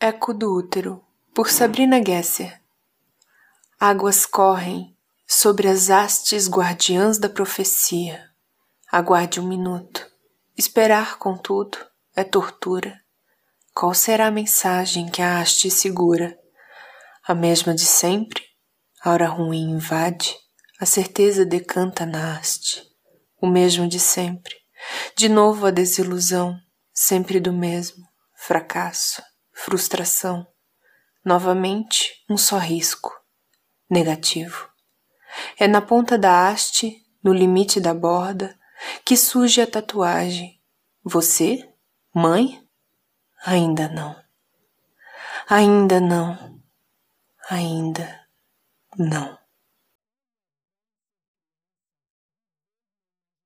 Eco do Útero, por Sabrina Gesser. Águas correm sobre as hastes guardiãs da profecia. Aguarde um minuto. Esperar, contudo, é tortura. Qual será a mensagem que a haste segura? A mesma de sempre? A hora ruim invade, a certeza decanta na haste. O mesmo de sempre. De novo a desilusão, sempre do mesmo. Fracasso frustração, novamente um só risco, negativo. É na ponta da haste, no limite da borda, que surge a tatuagem. Você, mãe? Ainda não. Ainda não. Ainda não.